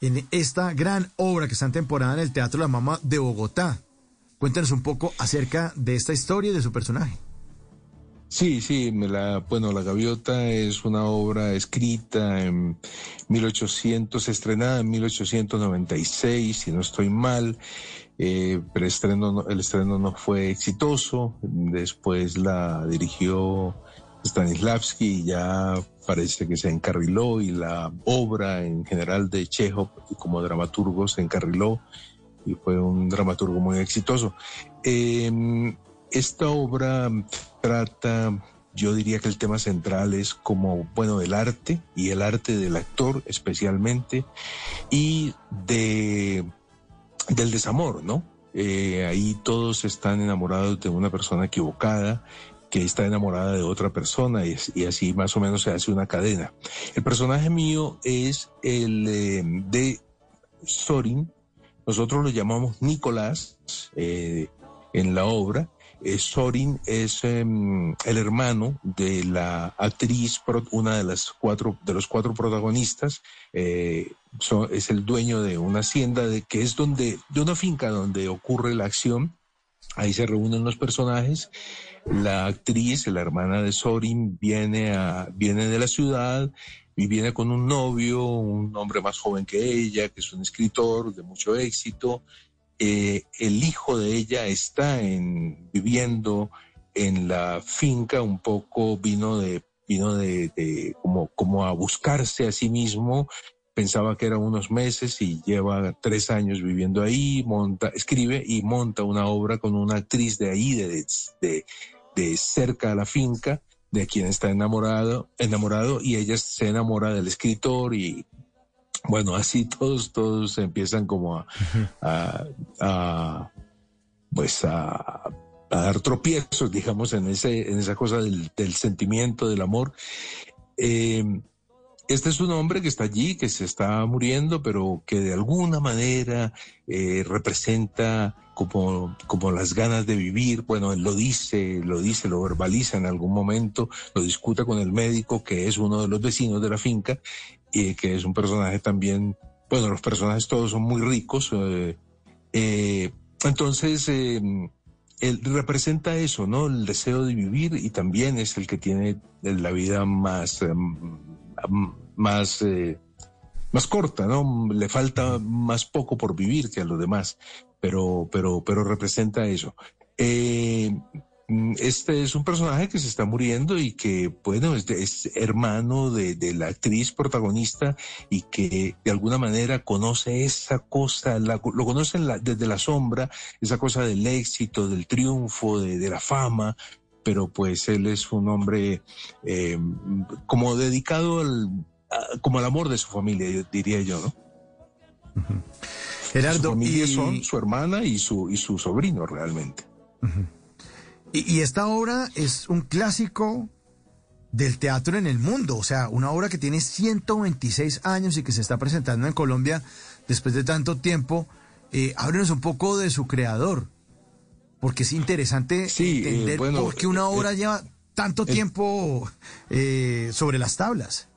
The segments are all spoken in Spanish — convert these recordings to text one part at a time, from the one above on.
En esta gran obra que está en temporada en el Teatro La Mama de Bogotá. Cuéntenos un poco acerca de esta historia y de su personaje. Sí, sí, la, bueno, La Gaviota es una obra escrita en 1800, estrenada en 1896, si no estoy mal, eh, pero el estreno no fue exitoso, después la dirigió Stanislavski ya parece que se encarriló y la obra en general de Chekhov como dramaturgo se encarriló y fue un dramaturgo muy exitoso. Em, esta obra trata, yo diría que el tema central es como, bueno, del arte y el arte del actor especialmente y de, del desamor, ¿no? Eh, ahí todos están enamorados de una persona equivocada que está enamorada de otra persona y, así más o menos se hace una cadena. El personaje mío es el eh, de Sorin, nosotros lo llamamos Nicolás eh, en la obra. Eh, Sorin es em, el hermano de la actriz, una de las cuatro, de los cuatro protagonistas. es el dueño de una hacienda de, que es donde, de una finca donde ocurre la acción. Ahí se reúnen los personajes la actriz, la hermana de Sorin, viene, a, viene de la ciudad y viene con un novio, un hombre más joven que ella, que es un escritor de mucho éxito. Eh, el hijo de ella está en, viviendo en la finca, un poco vino de, vino de, como, como a buscarse a sí mismo pensaba que eran unos meses y lleva tres años viviendo ahí, monta, escribe y monta una obra con una actriz de ahí, de, de, de cerca a la finca de quien está enamorado, enamorado y ella se enamora del escritor y bueno, así todos, todos empiezan como a, a, pues a, dar tropiezos, digamos, en ese, en esa cosa del, sentimiento, del amor. Eh, este es un hombre que está allí, que se está muriendo, pero que de alguna manera eh, representa como, como las ganas de vivir. Bueno, él lo dice, lo dice, lo verbaliza en algún momento, lo discuta con el médico, que es uno de los vecinos de la finca, y que es un personaje también, bueno, los personajes todos son muy ricos. Eh, eh, entonces, él representa eso, ¿no? El deseo de vivir y también es el que tiene la vida más más, eh, más corta, ¿no? Le falta más poco por vivir que a los demás, pero, pero, pero representa eso. Eh, este es un personaje que se está muriendo y que, bueno, es, hermano de, la actriz protagonista y que de alguna manera conoce esa cosa, lo conoce desde la sombra, esa cosa del éxito, del triunfo, de la fama, pero pues él es un hombre eh, como dedicado al, como al amor de su familia, diría yo, ¿no? Gerardo, su familia son su hermana y su, y su sobrino realmente. y, esta obra es un clásico del teatro en el mundo, o sea, una obra que tiene 126 años y que se está presentando en Colombia después de tanto tiempo. Eh, háblenos un poco de su creador, porque es interesante sí, eh, entender por qué una eh, obra eh, lleva tanto tiempo sobre las tablas.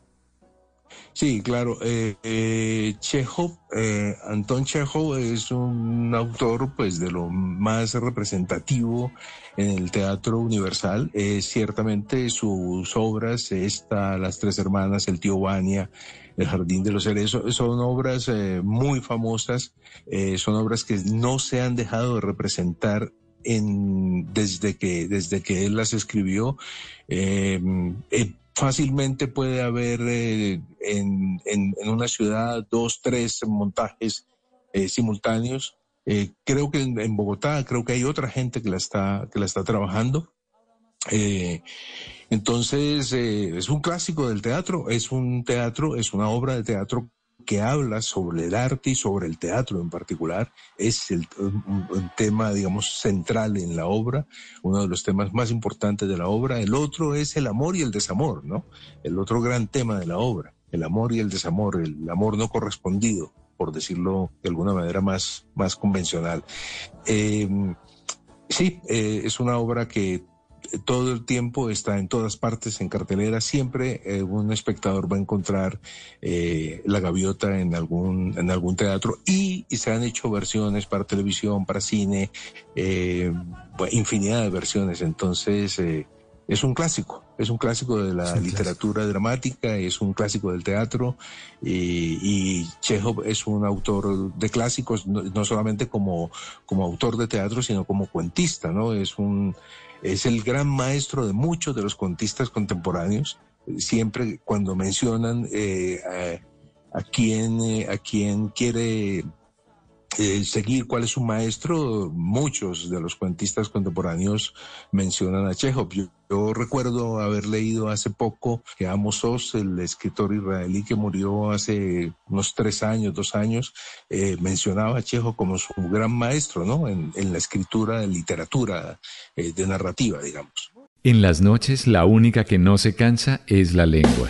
Sí, claro. Eh, Chekhov, Anton Chekhov es un autor, pues, de lo más representativo en el teatro universal. ciertamente sus obras, esta, Las Tres Hermanas, El Tío Vania, El Jardín de los Cerezos, son obras muy famosas, son obras que no se han dejado de representar en, desde, que, desde que él las escribió. Eh, eh, fácilmente puede haber eh, en, en, una ciudad dos, tres montajes simultáneos. creo que en, Bogotá, creo que hay otra gente que la está, que la está trabajando. Entonces, eh, es un clásico del teatro, es un teatro, es una obra de teatro que habla sobre el arte y sobre el teatro en particular. Es el, un, tema, digamos, central en la obra, uno de los temas más importantes de la obra. El otro es el amor y el desamor, ¿no? El otro gran tema de la obra, el amor y el desamor, el amor no correspondido, por decirlo de alguna manera más, más convencional. Eh, sí, eh, es una obra que todo el tiempo está en todas partes en cartelera. Siempre eh, un espectador va a encontrar eh, la gaviota en algún, en algún teatro y, se han hecho versiones para televisión, para cine, eh, infinidad de versiones. Entonces, es un clásico, es un clásico de la literatura dramática, es un clásico del teatro y, y, Chekhov es un autor de clásicos, no, no solamente como, como autor de teatro, sino como cuentista, ¿no? Es un es el gran maestro de muchos de los contistas contemporáneos. Siempre cuando mencionan eh, a, a, quien, eh, a quien quiere eh, seguir cuál es su maestro, muchos de los cuentistas contemporáneos mencionan a Chekhov. Yo, recuerdo haber leído hace poco que Amos Oz, el escritor israelí que murió hace unos tres años, dos años, eh, mencionaba a Chekhov como su gran maestro, ¿no? En, en la escritura de literatura, eh, de narrativa, digamos. En las noches la única que no se cansa es la lengua.